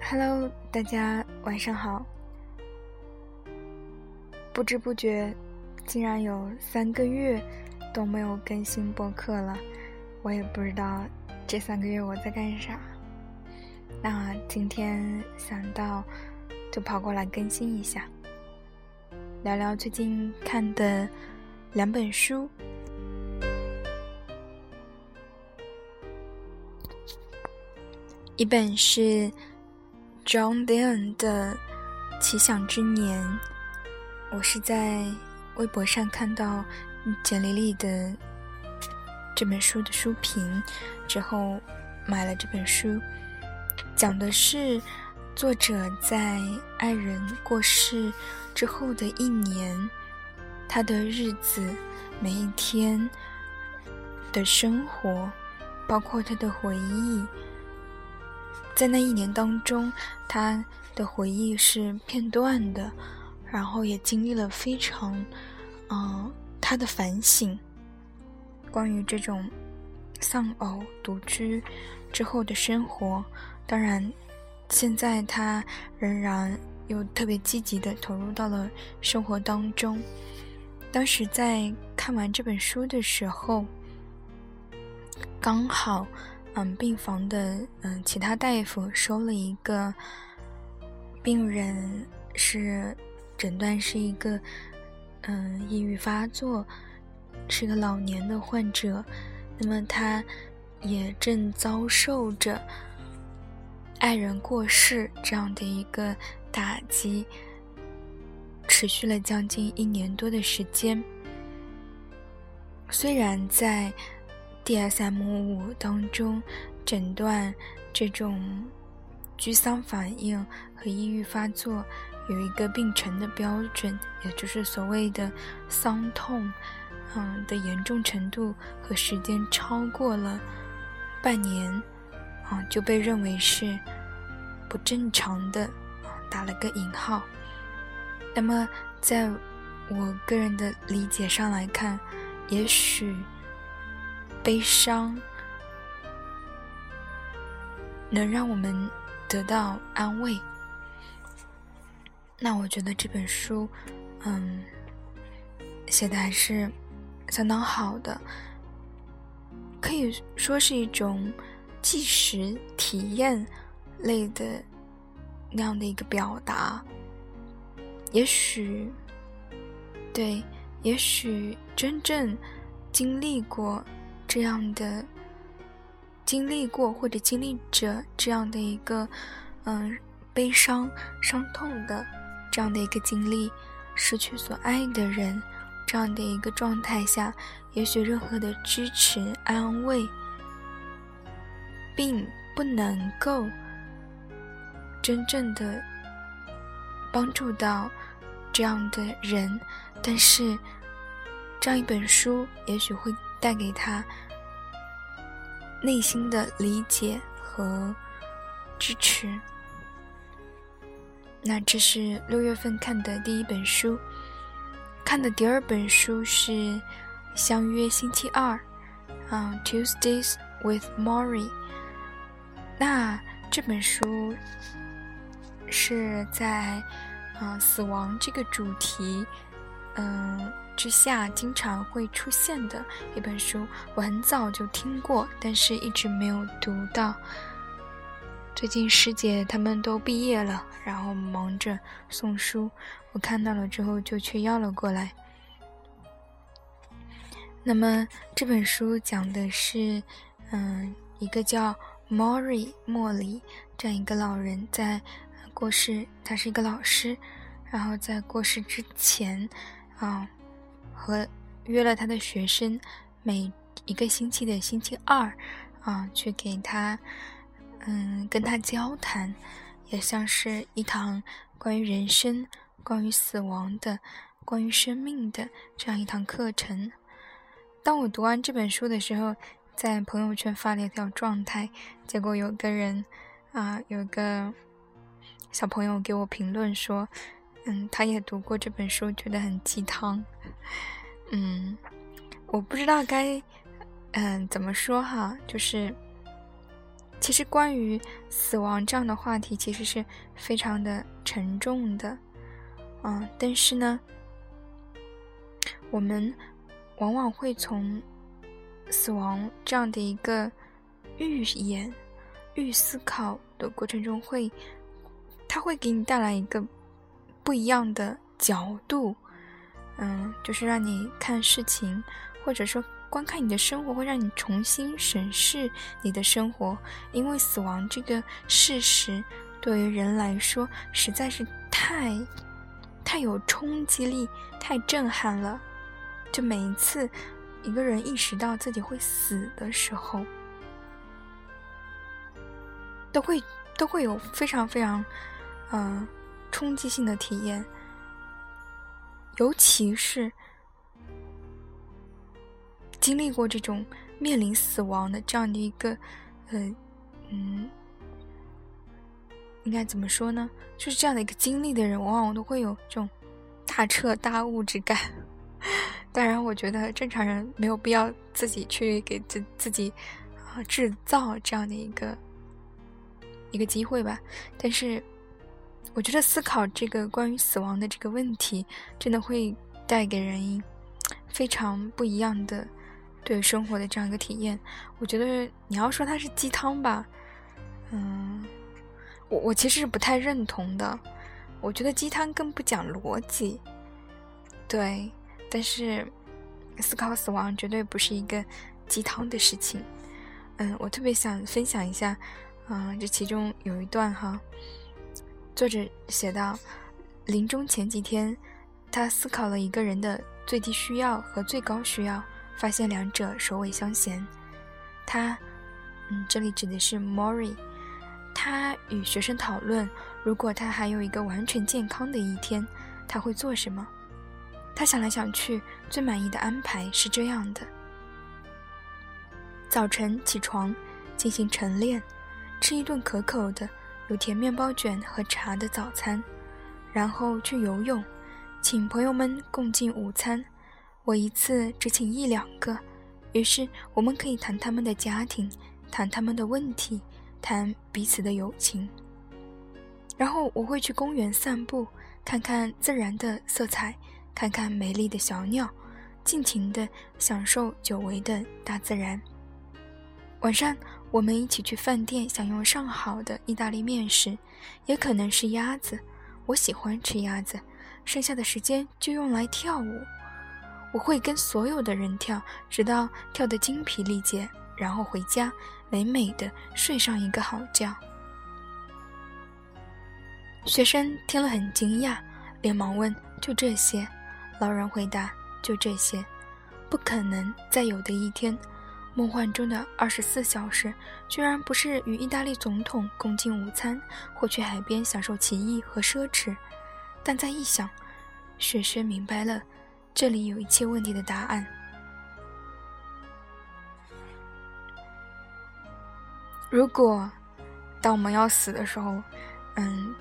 Hello，大家晚上好。不知不觉，竟然有三个月都没有更新播客了。我也不知道这三个月我在干啥。那今天想到，就跑过来更新一下，聊聊最近看的两本书。一本是。John Lennon 的《奇想之年》，我是在微博上看到简历里的这本书的书评之后买了这本书，讲的是作者在爱人过世之后的一年，他的日子每一天的生活，包括他的回忆。在那一年当中，他的回忆是片段的，然后也经历了非常，嗯，他的反省，关于这种丧偶独居之后的生活。当然，现在他仍然又特别积极的投入到了生活当中。当时在看完这本书的时候，刚好。嗯，病房的嗯，其他大夫收了一个病人，是诊断是一个嗯抑郁发作，是个老年的患者。那么他也正遭受着爱人过世这样的一个打击，持续了将近一年多的时间。虽然在。DSM 五当中诊断这种居丧反应和抑郁发作有一个病程的标准，也就是所谓的丧痛，嗯的严重程度和时间超过了半年，啊就被认为是不正常的，打了个引号。那么在我个人的理解上来看，也许。悲伤能让我们得到安慰，那我觉得这本书，嗯，写的还是相当好的，可以说是一种即时体验类的那样的一个表达。也许，对，也许真正经历过。这样的经历过或者经历着这样的一个嗯悲伤伤痛的这样的一个经历，失去所爱的人这样的一个状态下，也许任何的支持安慰，并不能够真正的帮助到这样的人，但是这样一本书也许会。带给他内心的理解和支持。那这是六月份看的第一本书，看的第二本书是《相约星期二》，嗯，《Tuesdays with Maury》。那这本书是在啊死亡这个主题，嗯。之下经常会出现的一本书，我很早就听过，但是一直没有读到。最近师姐他们都毕业了，然后忙着送书，我看到了之后就去要了过来。那么这本书讲的是，嗯，一个叫 Mori 莫里这样一个老人在过世，他是一个老师，然后在过世之前，啊。和约了他的学生，每一个星期的星期二，啊，去给他，嗯，跟他交谈，也像是一堂关于人生、关于死亡的、关于生命的这样一堂课程。当我读完这本书的时候，在朋友圈发了一条状态，结果有个人，啊，有个小朋友给我评论说。嗯，他也读过这本书，觉得很鸡汤。嗯，我不知道该嗯怎么说哈，就是其实关于死亡这样的话题，其实是非常的沉重的，嗯，但是呢，我们往往会从死亡这样的一个预演、预思考的过程中，会，它会给你带来一个不一样的角度，嗯，就是让你看事情，或者说。观看你的生活，会让你重新审视你的生活，因为死亡这个事实对于人来说实在是太、太有冲击力、太震撼了。就每一次一个人意识到自己会死的时候，都会都会有非常非常嗯冲击性的体验，尤其是。经历过这种面临死亡的这样的一个，呃，嗯，应该怎么说呢？就是这样的一个经历的人，往往都会有这种大彻大悟之感。当然，我觉得正常人没有必要自己去给自自己啊制造这样的一个一个机会吧。但是，我觉得思考这个关于死亡的这个问题，真的会带给人非常不一样的。对生活的这样一个体验，我觉得你要说它是鸡汤吧，嗯，我我其实是不太认同的。我觉得鸡汤更不讲逻辑，对。但是思考死亡绝对不是一个鸡汤的事情。嗯，我特别想分享一下，嗯，这其中有一段哈，作者写到，临终前几天，他思考了一个人的最低需要和最高需要。发现两者首尾相衔，他，嗯，这里指的是 Mori，他与学生讨论，如果他还有一个完全健康的一天，他会做什么？他想来想去，最满意的安排是这样的：早晨起床，进行晨练，吃一顿可口的有甜面包卷和茶的早餐，然后去游泳，请朋友们共进午餐。我一次只请一两个，于是我们可以谈他们的家庭，谈他们的问题，谈彼此的友情。然后我会去公园散步，看看自然的色彩，看看美丽的小鸟，尽情地享受久违的大自然。晚上我们一起去饭店享用上好的意大利面食，也可能是鸭子，我喜欢吃鸭子。剩下的时间就用来跳舞。我会跟所有的人跳，直到跳得精疲力竭，然后回家，美美的睡上一个好觉。学生听了很惊讶，连忙问：“就这些？”老人回答：“就这些，不可能再有的一天。梦幻中的二十四小时，居然不是与意大利总统共进午餐，或去海边享受奇异和奢侈。但再一想，雪雪明白了。”这里有一切问题的答案。如果当我们要死的时候，嗯，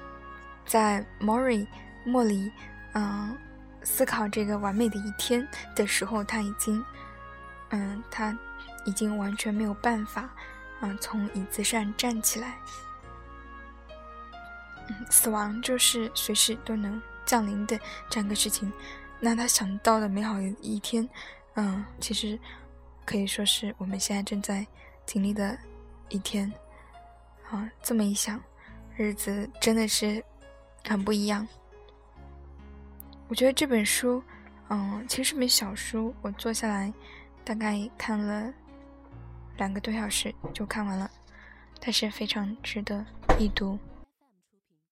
在莫里莫里嗯思考这个完美的一天的时候，他已经嗯他已经完全没有办法嗯从椅子上站起来。死亡就是随时都能降临的这样一个事情。那他想到的美好一天，嗯，其实可以说是我们现在正在经历的一天。啊，这么一想，日子真的是很不一样。我觉得这本书，嗯，其实是本小书，我坐下来大概看了两个多小时就看完了，但是非常值得一读。